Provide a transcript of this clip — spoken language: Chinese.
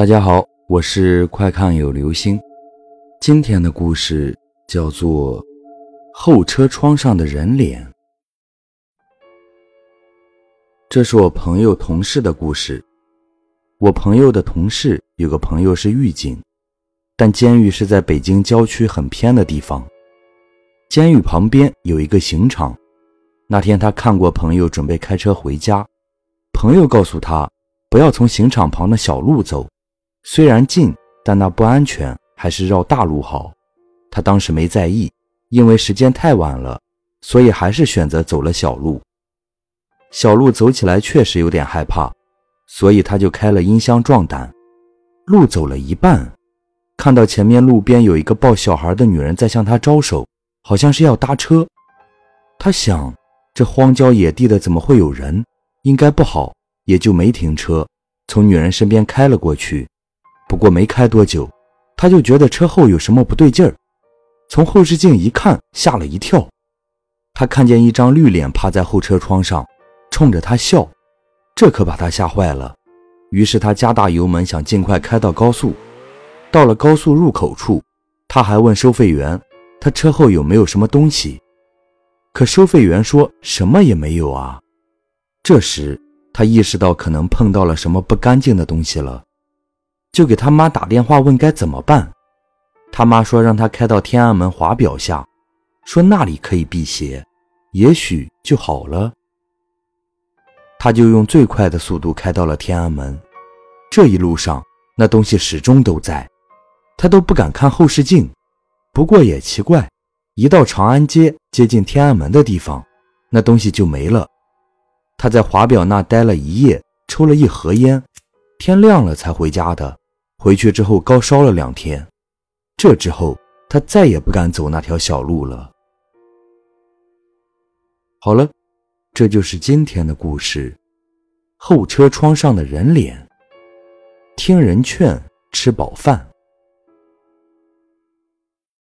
大家好，我是快看有流星。今天的故事叫做《后车窗上的人脸》。这是我朋友同事的故事。我朋友的同事有个朋友是狱警，但监狱是在北京郊区很偏的地方。监狱旁边有一个刑场。那天他看过朋友准备开车回家，朋友告诉他不要从刑场旁的小路走。虽然近，但那不安全，还是绕大路好。他当时没在意，因为时间太晚了，所以还是选择走了小路。小路走起来确实有点害怕，所以他就开了音箱壮胆。路走了一半，看到前面路边有一个抱小孩的女人在向他招手，好像是要搭车。他想，这荒郊野地的怎么会有人？应该不好，也就没停车，从女人身边开了过去。不过没开多久，他就觉得车后有什么不对劲儿，从后视镜一看，吓了一跳。他看见一张绿脸趴在后车窗上，冲着他笑，这可把他吓坏了。于是他加大油门，想尽快开到高速。到了高速入口处，他还问收费员：“他车后有没有什么东西？”可收费员说什么也没有啊。这时他意识到可能碰到了什么不干净的东西了。就给他妈打电话问该怎么办，他妈说让他开到天安门华表下，说那里可以辟邪，也许就好了。他就用最快的速度开到了天安门，这一路上那东西始终都在，他都不敢看后视镜。不过也奇怪，一到长安街接近天安门的地方，那东西就没了。他在华表那待了一夜，抽了一盒烟，天亮了才回家的。回去之后高烧了两天，这之后他再也不敢走那条小路了。好了，这就是今天的故事。后车窗上的人脸，听人劝，吃饱饭。